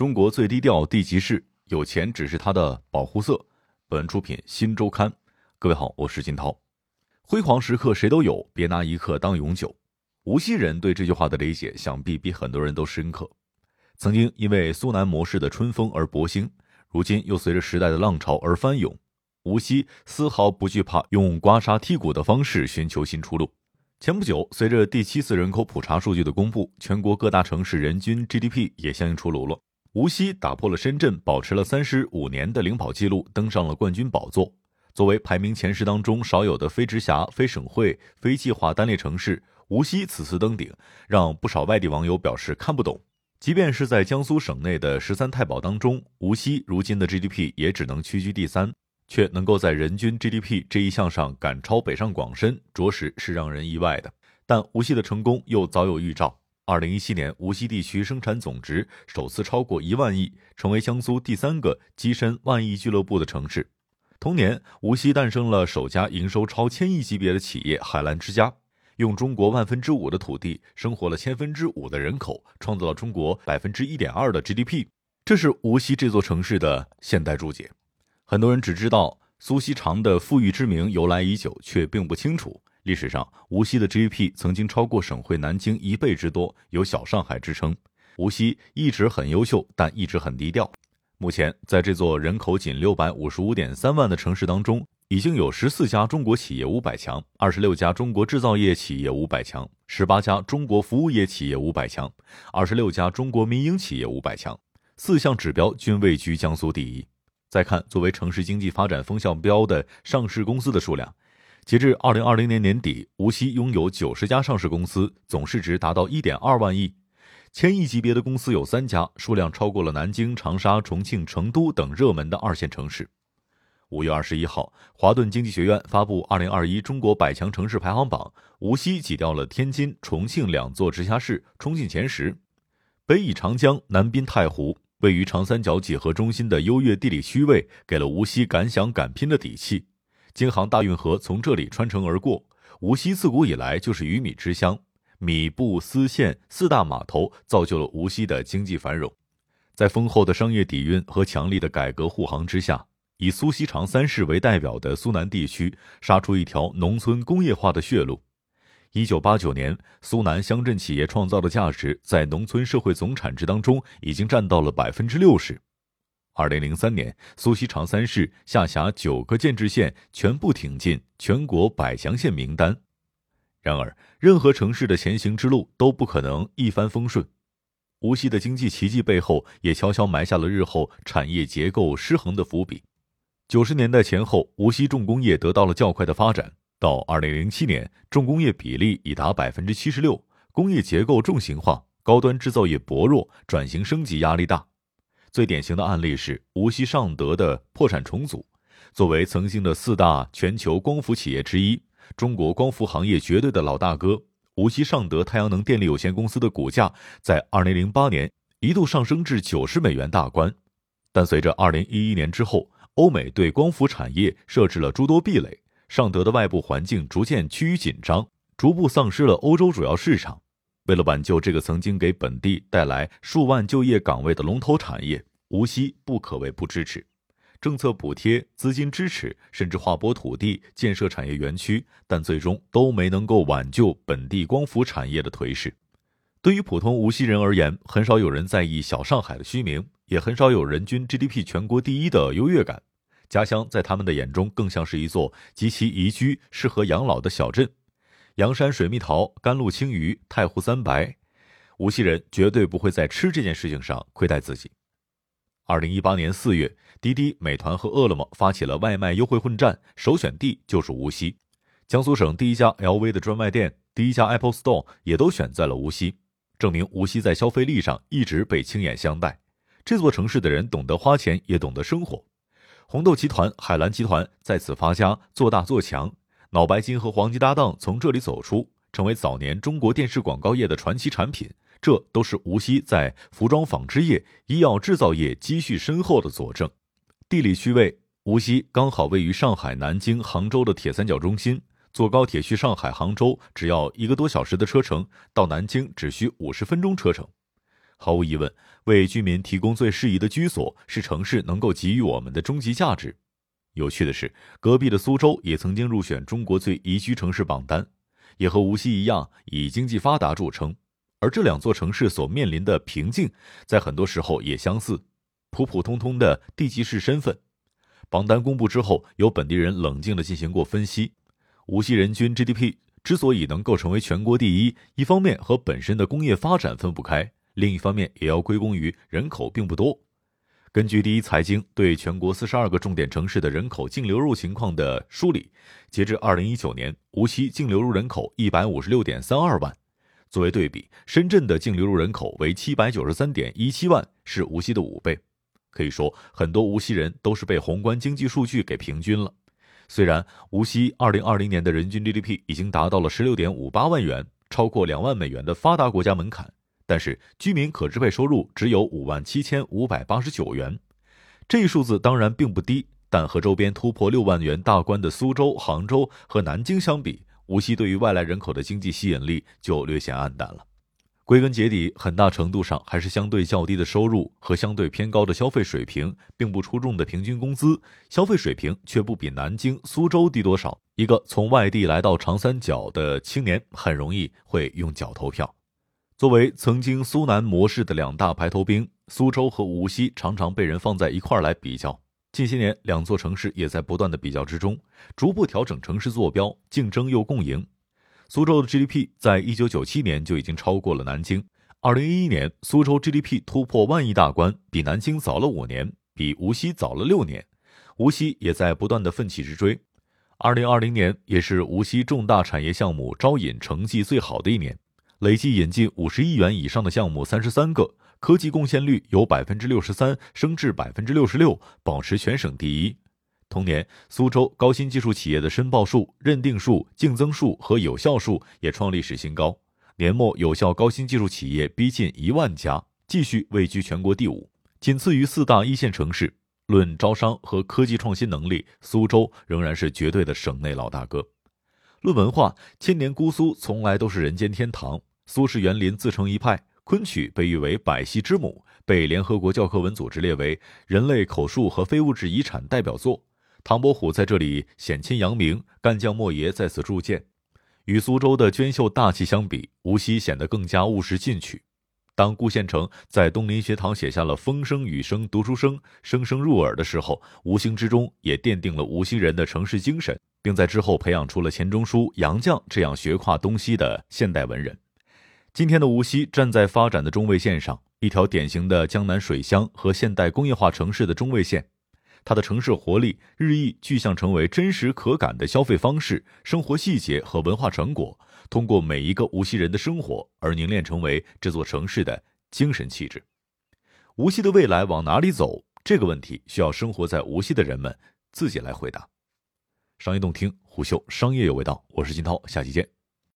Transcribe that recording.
中国最低调地级市，有钱只是它的保护色。本文出品《新周刊》。各位好，我是金涛。辉煌时刻谁都有，别拿一刻当永久。无锡人对这句话的理解，想必比很多人都深刻。曾经因为苏南模式的春风而勃兴，如今又随着时代的浪潮而翻涌。无锡丝毫不惧怕用刮痧剔骨的方式寻求新出路。前不久，随着第七次人口普查数据的公布，全国各大城市人均 GDP 也相应出炉了。无锡打破了深圳保持了三十五年的领跑记录，登上了冠军宝座。作为排名前十当中少有的非直辖、非省会、非计划单列城市，无锡此次登顶，让不少外地网友表示看不懂。即便是在江苏省内的十三太保当中，无锡如今的 GDP 也只能屈居第三，却能够在人均 GDP 这一项上赶超北上广深，着实是让人意外的。但无锡的成功又早有预兆。二零一七年，无锡地区生产总值首次超过一万亿，成为江苏第三个跻身万亿俱乐部的城市。同年，无锡诞生了首家营收超千亿级别的企业——海澜之家，用中国万分之五的土地，生活了千分之五的人口，创造了中国百分之一点二的 GDP。这是无锡这座城市的现代注解。很多人只知道苏锡常的富裕之名由来已久，却并不清楚。历史上，无锡的 GDP 曾经超过省会南京一倍之多，有“小上海”之称。无锡一直很优秀，但一直很低调。目前，在这座人口仅六百五十五点三万的城市当中，已经有十四家中国企业五百强，二十六家中国制造业企业五百强，十八家中国服务业企业五百强，二十六家中国民营企业五百强，四项指标均位居江苏第一。再看作为城市经济发展风向标的上市公司的数量。截至二零二零年年底，无锡拥有九十家上市公司，总市值达到一点二万亿，千亿级别的公司有三家，数量超过了南京、长沙、重庆、成都等热门的二线城市。五月二十一号，华顿经济学院发布二零二一中国百强城市排行榜，无锡挤掉了天津、重庆两座直辖市，冲进前十。北倚长江，南滨太湖，位于长三角几何中心的优越地理区位，给了无锡敢想敢拼的底气。京杭大运河从这里穿城而过，无锡自古以来就是鱼米之乡，米布丝线四大码头造就了无锡的经济繁荣。在丰厚的商业底蕴和强力的改革护航之下，以苏锡常三市为代表的苏南地区杀出一条农村工业化的血路。一九八九年，苏南乡镇企业创造的价值在农村社会总产值当中已经占到了百分之六十。二零零三年，苏锡常三市下辖九个建制县全部挺进全国百强县名单。然而，任何城市的前行之路都不可能一帆风顺。无锡的经济奇迹背后，也悄悄埋下了日后产业结构失衡的伏笔。九十年代前后，无锡重工业得到了较快的发展。到二零零七年，重工业比例已达百分之七十六，工业结构重型化，高端制造业薄弱，转型升级压力大。最典型的案例是无锡尚德的破产重组。作为曾经的四大全球光伏企业之一，中国光伏行业绝对的老大哥，无锡尚德太阳能电力有限公司的股价在二零零八年一度上升至九十美元大关。但随着二零一一年之后，欧美对光伏产业设置了诸多壁垒，尚德的外部环境逐渐趋于紧张，逐步丧失了欧洲主要市场。为了挽救这个曾经给本地带来数万就业岗位的龙头产业，无锡不可谓不支持，政策补贴、资金支持，甚至划拨土地建设产业园区，但最终都没能够挽救本地光伏产业的颓势。对于普通无锡人而言，很少有人在意小上海的虚名，也很少有人均 GDP 全国第一的优越感。家乡在他们的眼中，更像是一座极其宜居、适合养老的小镇。阳山水蜜桃、甘露青鱼、太湖三白，无锡人绝对不会在吃这件事情上亏待自己。二零一八年四月，滴滴、美团和饿了么发起了外卖优惠混战，首选地就是无锡。江苏省第一家 LV 的专卖店、第一家 Apple Store 也都选在了无锡，证明无锡在消费力上一直被青眼相待。这座城市的人懂得花钱，也懂得生活。红豆集团、海澜集团在此发家，做大做强。脑白金和黄金搭档从这里走出，成为早年中国电视广告业的传奇产品，这都是无锡在服装纺织业、医药制造业积蓄深厚的佐证。地理区位，无锡刚好位于上海、南京、杭州的铁三角中心，坐高铁去上海、杭州只要一个多小时的车程，到南京只需五十分钟车程。毫无疑问，为居民提供最适宜的居所是城市能够给予我们的终极价值。有趣的是，隔壁的苏州也曾经入选中国最宜居城市榜单，也和无锡一样以经济发达著称。而这两座城市所面临的瓶颈，在很多时候也相似，普普通通的地级市身份。榜单公布之后，有本地人冷静地进行过分析，无锡人均 GDP 之所以能够成为全国第一，一方面和本身的工业发展分不开。另一方面，也要归功于人口并不多。根据第一财经对全国四十二个重点城市的人口净流入情况的梳理，截至二零一九年，无锡净流入人口一百五十六点三二万。作为对比，深圳的净流入人口为七百九十三点一七万，是无锡的五倍。可以说，很多无锡人都是被宏观经济数据给平均了。虽然无锡二零二零年的人均 GDP 已经达到了十六点五八万元，超过两万美元的发达国家门槛。但是居民可支配收入只有五万七千五百八十九元，这一数字当然并不低，但和周边突破六万元大关的苏州、杭州和南京相比，无锡对于外来人口的经济吸引力就略显暗淡了。归根结底，很大程度上还是相对较低的收入和相对偏高的消费水平，并不出众的平均工资，消费水平却不比南京、苏州低多少。一个从外地来到长三角的青年，很容易会用脚投票。作为曾经苏南模式的两大排头兵，苏州和无锡常常被人放在一块儿来比较。近些年，两座城市也在不断的比较之中，逐步调整城市坐标，竞争又共赢。苏州的 GDP 在一九九七年就已经超过了南京。二零一一年，苏州 GDP 突破万亿大关，比南京早了五年，比无锡早了六年。无锡也在不断的奋起直追。二零二零年也是无锡重大产业项目招引成绩最好的一年。累计引进五十亿元以上的项目三十三个，科技贡献率由百分之六十三升至百分之六十六，保持全省第一。同年，苏州高新技术企业的申报数、认定数、竞争数和有效数也创历史新高，年末有效高新技术企业逼近一万家，继续位居全国第五，仅次于四大一线城市。论招商和科技创新能力，苏州仍然是绝对的省内老大哥。论文化，千年姑苏从来都是人间天堂。苏轼园林自成一派，昆曲被誉为百戏之母，被联合国教科文组织列为人类口述和非物质遗产代表作。唐伯虎在这里显亲扬名，干将莫邪在此铸剑。与苏州的娟秀大气相比，无锡显得更加务实进取。当顾宪成在东林学堂写下了“风声雨声读书声，声声入耳”的时候，无形之中也奠定了无锡人的城市精神，并在之后培养出了钱钟书、杨绛这样学跨东西的现代文人。今天的无锡站在发展的中位线上，一条典型的江南水乡和现代工业化城市的中位线。它的城市活力日益具象，成为真实可感的消费方式、生活细节和文化成果，通过每一个无锡人的生活而凝练成为这座城市的精神气质。无锡的未来往哪里走？这个问题需要生活在无锡的人们自己来回答。商业洞听，虎嗅商业有味道，我是金涛，下期见。